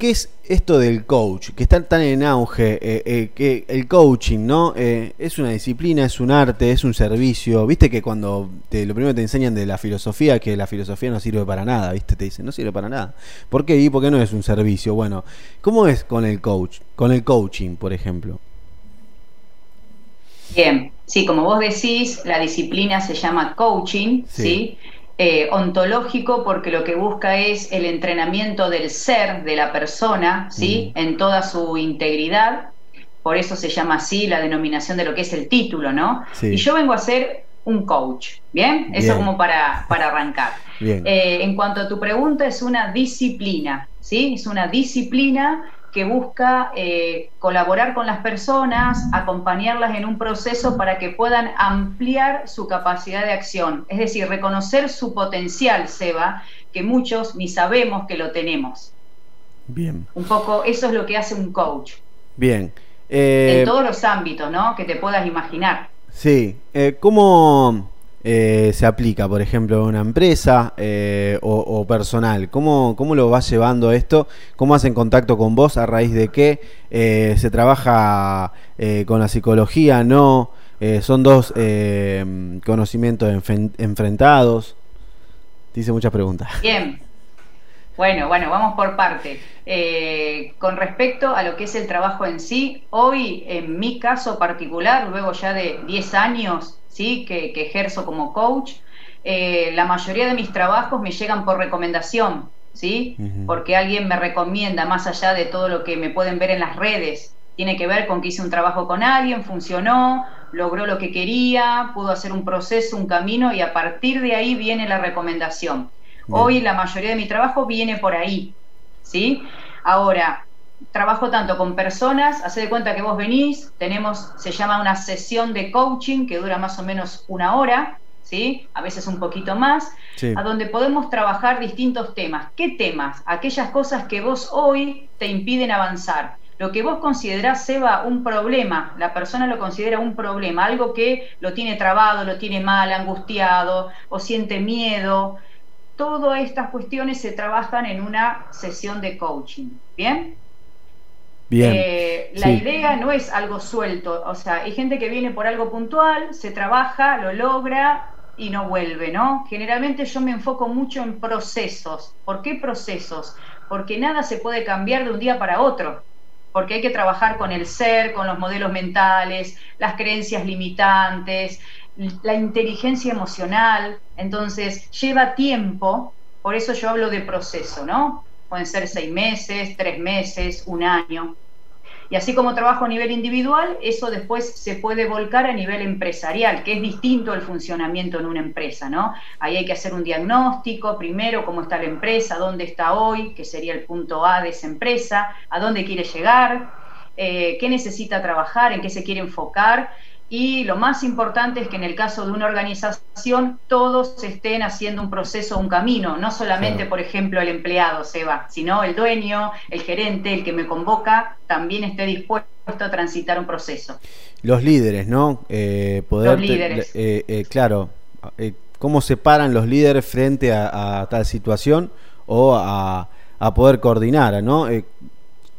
¿Qué es esto del coach? Que está tan en auge, eh, eh, que el coaching, ¿no? Eh, es una disciplina, es un arte, es un servicio. Viste que cuando te, lo primero te enseñan de la filosofía, que la filosofía no sirve para nada, ¿viste? Te dicen, no sirve para nada. ¿Por qué? ¿Y por qué no es un servicio? Bueno, ¿cómo es con el coach? Con el coaching, por ejemplo. Bien, sí, como vos decís, la disciplina se llama coaching, ¿sí? Eh, ontológico porque lo que busca es el entrenamiento del ser, de la persona, ¿sí? En toda su integridad. Por eso se llama así la denominación de lo que es el título, ¿no? Y yo vengo a ser un coach, ¿bien? Eso como para, para arrancar. Eh, en cuanto a tu pregunta, es una disciplina, ¿sí? Es una disciplina que busca eh, colaborar con las personas, acompañarlas en un proceso para que puedan ampliar su capacidad de acción, es decir, reconocer su potencial, Seba, que muchos ni sabemos que lo tenemos. Bien. Un poco eso es lo que hace un coach. Bien. en eh, todos los ámbitos, ¿no? Que te puedas imaginar. Sí. Eh, ¿Cómo eh, se aplica, por ejemplo, a una empresa eh, o, personal? ¿Cómo, ¿Cómo lo vas llevando esto? ¿Cómo hacen contacto con vos a raíz de qué? Eh, ¿Se trabaja con la psicología? ¿No? ¿Son dos conocimientos enfrentados? Te hice muchas preguntas. Bien. Bueno, bueno, vamos por parte. con respecto a lo que es el trabajo en sí, hoy, en mi caso particular, luego ya de 10 años que, ejerzo como coach, eh, la mayoría de mis trabajos me llegan por recomendación, ¿sí? Porque alguien me recomienda más allá de todo lo que me pueden ver en las redes. Tiene que ver con que hice un trabajo con alguien, funcionó, logró lo que quería, pudo hacer un proceso, un camino y a partir de ahí viene la recomendación. Hoy la mayoría de mi trabajo viene por ahí, ¿sí? Ahora, trabajo tanto con personas, hace de cuenta que vos venís, tenemos, se llama una sesión de coaching que dura más o menos una hora, ¿sí? A veces un poquito más, a donde podemos trabajar distintos temas. ¿Qué temas? Aquellas cosas que vos hoy te impiden avanzar. Lo que vos considerás, Seba, un problema, la persona lo considera un problema, algo que lo tiene trabado, lo tiene mal, angustiado o siente miedo. Todas estas cuestiones se trabajan en una sesión de coaching. ¿Bien? Eh, la idea no es algo suelto, o sea, hay gente que viene por algo puntual, se trabaja, lo logra y no vuelve, ¿no? Generalmente yo me enfoco mucho en procesos. ¿Por qué procesos? Porque nada se puede cambiar de un día para otro, porque hay que trabajar con el ser, con los modelos mentales, las creencias limitantes, la inteligencia emocional, entonces lleva tiempo, por eso yo hablo de proceso, ¿no? pueden ser seis meses, tres meses, un año. Y así como trabajo a nivel individual, eso después se puede volcar a nivel empresarial, que es distinto el funcionamiento en una empresa, ¿no? Ahí hay que hacer un diagnóstico, primero, cómo está la empresa, dónde está hoy, que sería el punto A de esa empresa, a dónde quiere llegar, eh, qué necesita trabajar, en qué se quiere enfocar y lo más importante es que en el caso de una organización todos estén haciendo un proceso, un camino, no solamente, por ejemplo, el empleado, Seba, sino el dueño, el gerente, el que me convoca, también esté dispuesto a transitar un proceso. Los líderes, ¿no? Eh, poder los líderes. Eh, eh, claro, ¿cómo se paran los líderes frente a, tal situación o a, a poder coordinar, ¿no?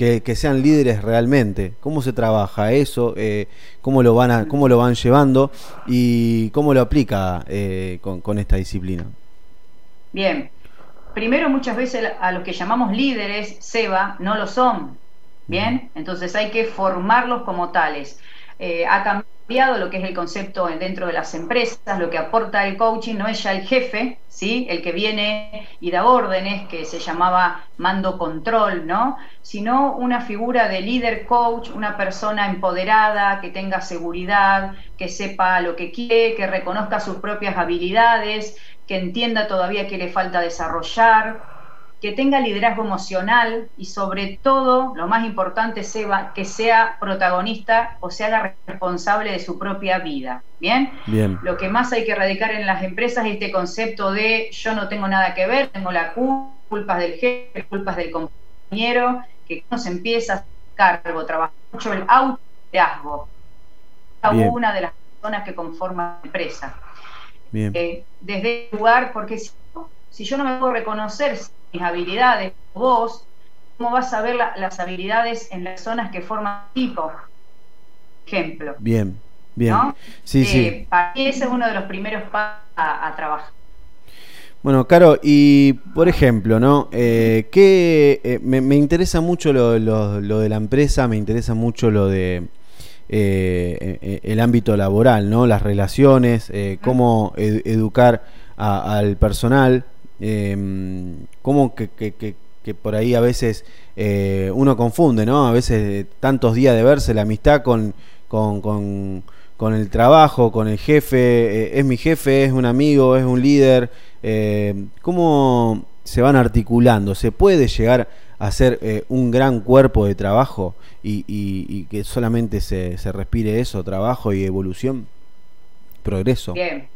Que, sean líderes realmente. ¿Cómo se trabaja eso? Eh, ¿cómo, lo van a, ¿Cómo lo van llevando? ¿Y cómo lo aplica eh, con, esta disciplina? Bien. Primero, muchas veces a los que llamamos líderes, SEBA, no lo son. Bien. Entonces hay que formarlos como tales. Eh, ha cambiado lo que es el concepto dentro de las empresas, lo que aporta el coaching no es ya el jefe, ¿sí? el que viene y da órdenes, que se llamaba mando control, ¿no? sino una figura de líder coach, una persona empoderada, que tenga seguridad, que sepa lo que quiere, que reconozca sus propias habilidades, que entienda todavía que le falta desarrollar, que tenga liderazgo emocional y sobre todo, lo más importante, Seba, que sea protagonista o se haga responsable de su propia vida. ¿Bien? Bien. Lo que más hay que erradicar en las empresas es este concepto de yo no tengo nada que ver, tengo la culpa del jefe, culpas del compañero, que uno se empieza a hacer cargo, trabaja mucho el autoliderazgo. Cada una de las personas que conforman la empresa. Bien. Eh, desde el lugar, porque si, si yo no me puedo reconocer mis habilidades, vos, cómo vas a ver las habilidades en las zonas que forman equipo. Ejemplo. Bien, bien. Sí, sí. Eh, para mí ese es uno de los primeros pasos a, trabajar. Bueno, Caro, y por ejemplo, ¿no? Eh, que eh, me, interesa mucho lo, de la empresa, me interesa mucho lo de el ámbito laboral, ¿no? Las relaciones, cómo educar al personal, cómo que, que que por ahí a veces eh, uno confunde, ¿no? A veces eh, tantos días de verse, la amistad con, con, con, el trabajo, con el jefe, eh, es mi jefe, es un amigo, es un líder. ¿Cómo se van articulando? ¿Se puede llegar a ser un gran cuerpo de trabajo y, y, que solamente se, se respire eso, trabajo y evolución? Progreso. Bien,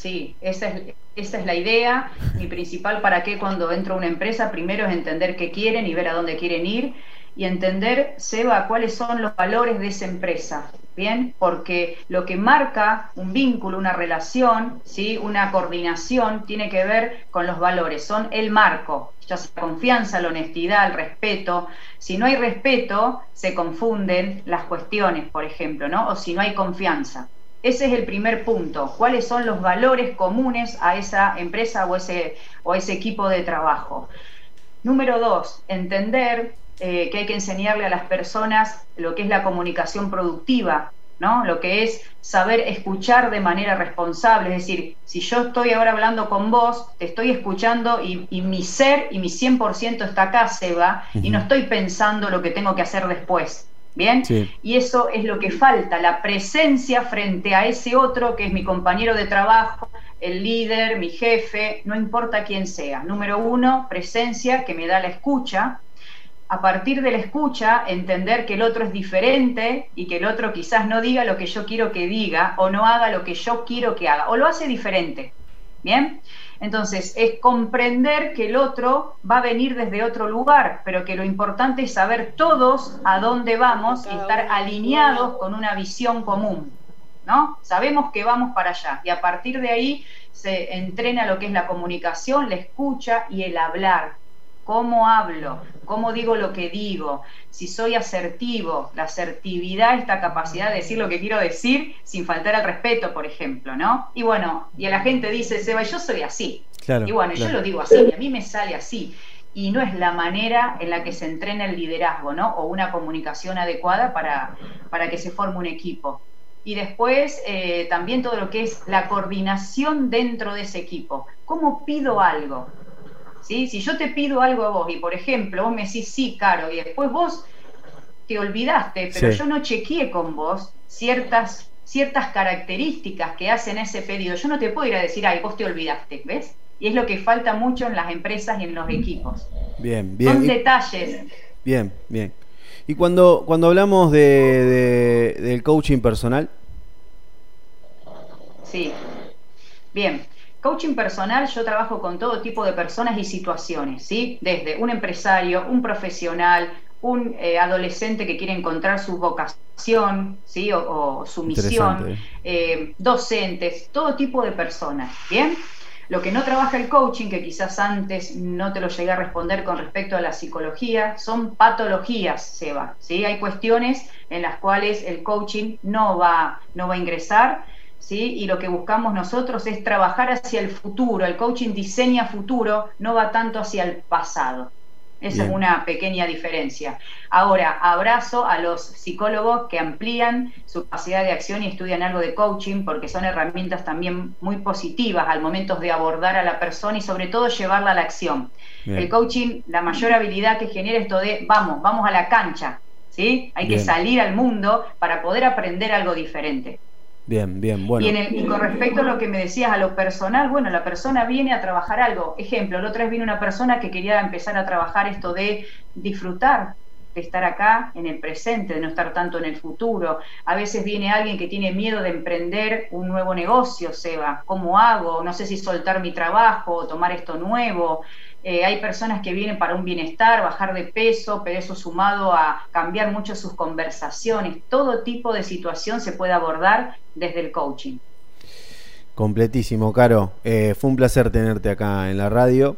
sí, esa es esa es la idea. Mi principal para qué cuando entro a una empresa, primero es entender qué quieren y ver a dónde quieren ir y entender, Seba, cuáles son los valores de esa empresa. Bien, porque lo que marca un vínculo, una relación, ¿sí? una coordinación, tiene que ver con los valores, son el marco, ya sea la confianza, la honestidad, el respeto. Si no hay respeto, se confunden las cuestiones, por ejemplo, ¿no? O si no hay confianza. Ese es el primer punto. ¿Cuáles son los valores comunes a esa empresa o ese, o ese equipo de trabajo? Número dos, entender eh, que hay que enseñarle a las personas lo que es la comunicación productiva, ¿no? Lo que es saber escuchar de manera responsable. Es decir, si yo estoy ahora hablando con vos, te estoy escuchando y, mi ser y mi 100% está acá, Seba, y no estoy pensando lo que tengo que hacer después. ¿Bien? Y eso es lo que falta, la presencia frente a ese otro que es mi compañero de trabajo, el líder, mi jefe, no importa quién sea. Número uno, presencia que me da la escucha. A partir de la escucha, entender que el otro es diferente y que el otro quizás no diga lo que yo quiero que diga o no haga lo que yo quiero que haga o lo hace diferente. ¿Bien? Entonces, es comprender que el otro va a venir desde otro lugar, pero que lo importante es saber todos a dónde vamos y estar alineados con una visión común. ¿No? Sabemos que vamos para allá y a partir de ahí se entrena lo que es la comunicación, la escucha y el hablar cómo hablo, cómo digo lo que digo, si soy asertivo, la asertividad, esta capacidad de decir lo que quiero decir sin faltar al respeto, por ejemplo, ¿no? Y bueno, y a la gente dice, Seba, yo soy así. y bueno, yo lo digo así, y a mí me sale así. Y no es la manera en la que se entrena el liderazgo, ¿no? O una comunicación adecuada para, para que se forme un equipo. Y después eh, también todo lo que es la coordinación dentro de ese equipo. ¿Cómo pido algo? Si yo te pido algo a vos y, por ejemplo, vos me decís sí, Caro, y después vos te olvidaste, pero yo no chequeé con vos ciertas, ciertas características que hacen ese pedido, yo no te puedo ir a decir, ay, vos te olvidaste, ¿ves? Y es lo que falta mucho en las empresas y en los equipos. Bien, bien. Son detalles. Bien, bien. Y cuando, cuando hablamos de, del coaching personal. Sí. Bien. Coaching personal, yo trabajo con todo tipo de personas y situaciones, ¿sí? Desde un empresario, un profesional, un eh, adolescente que quiere encontrar su vocación, ¿sí? O, su misión, eh, docentes, todo tipo de personas, ¿bien? Lo que no trabaja el coaching, que quizás antes no te lo llegué a responder con respecto a la psicología, son patologías, Seba. ¿sí? Hay cuestiones en las cuales el coaching no va, no va a ingresar ¿sí? Y lo que buscamos nosotros es trabajar hacia el futuro. El coaching diseña futuro, no va tanto hacia el pasado. Esa es una pequeña diferencia. Ahora, abrazo a los psicólogos que amplían su capacidad de acción y estudian algo de coaching porque son herramientas también muy positivas al momento de abordar a la persona y sobre todo llevarla a la acción. El coaching, la mayor habilidad que genera esto de vamos, vamos a la cancha, ¿sí? Hay que salir al mundo para poder aprender algo diferente. Bien, bien, bueno. Y, con respecto a lo que me decías, a lo personal, bueno, la persona viene a trabajar algo. Ejemplo, la otra vez vino una persona que quería empezar a trabajar esto de disfrutar de estar acá en el presente, de no estar tanto en el futuro. A veces viene alguien que tiene miedo de emprender un nuevo negocio, Seba. ¿Cómo hago? No sé si soltar mi trabajo tomar esto nuevo. Eh, hay personas que vienen para un bienestar, bajar de peso, pero eso sumado a cambiar mucho sus conversaciones. Todo tipo de situación se puede abordar desde el coaching. Completísimo, Caro. Eh, fue un placer tenerte acá en la radio.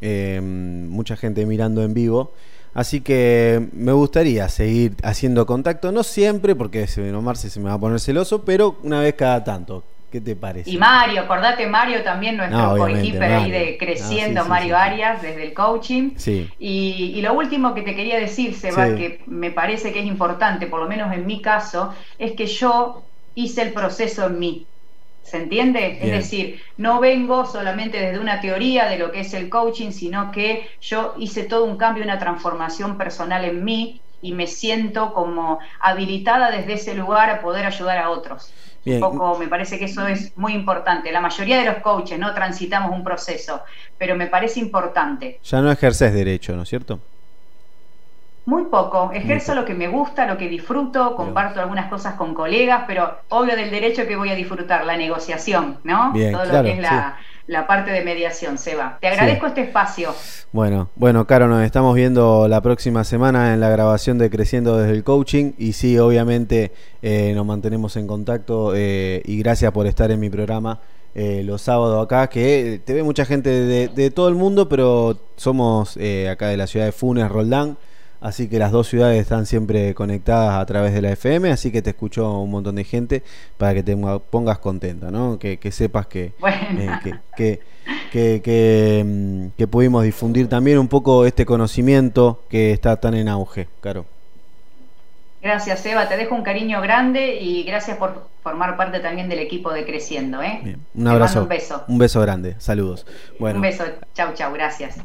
Eh, mucha gente mirando en vivo. Así que me gustaría seguir haciendo contacto, no siempre, porque Omar se me va a poner celoso, pero una vez cada tanto. ¿Qué te parece? Y Mario, acordate Mario también, nuestro coequiper ahí de Creciendo, Mario Arias, desde el coaching. Sí. Y, lo último que te quería decir, Seba, que me parece que es importante, por lo menos en mi caso, es que yo hice el proceso en mí. ¿Se entiende? Es decir, no vengo solamente desde una teoría de lo que es el coaching, sino que yo hice todo un cambio, una transformación personal en mí y me siento como habilitada desde ese lugar a poder ayudar a otros. Un poco, me parece que eso es muy importante. La mayoría de los coaches no transitamos un proceso, pero me parece importante. Ya no ejerces derecho, ¿no es cierto? Muy poco. Ejerzo lo que me gusta, lo que disfruto, comparto algunas cosas con colegas, pero obvio del derecho que voy a disfrutar, la negociación, ¿no? Todo lo que es la, parte de mediación, Seba. Te agradezco este espacio. Bueno, bueno, Caro, nos estamos viendo la próxima semana en la grabación de Creciendo desde el Coaching y sí, obviamente eh, nos mantenemos en contacto eh, y gracias por estar en mi programa. Eh, los sábados acá, que te ve mucha gente de, de todo el mundo, pero somos acá de la ciudad de Funes, Roldán. Así que las dos ciudades están siempre conectadas a través de la FM, así que te escucho un montón de gente para que te pongas contenta, ¿no? Que, sepas que, eh, que, mm, que, pudimos difundir también un poco este conocimiento que está tan en auge, Caro. Gracias, Eva. Te dejo un cariño grande y gracias por formar parte también del equipo de Creciendo. ¿eh? Un abrazo. un beso. Un beso grande. Saludos. Bueno. Un beso. Chau, chau. Gracias.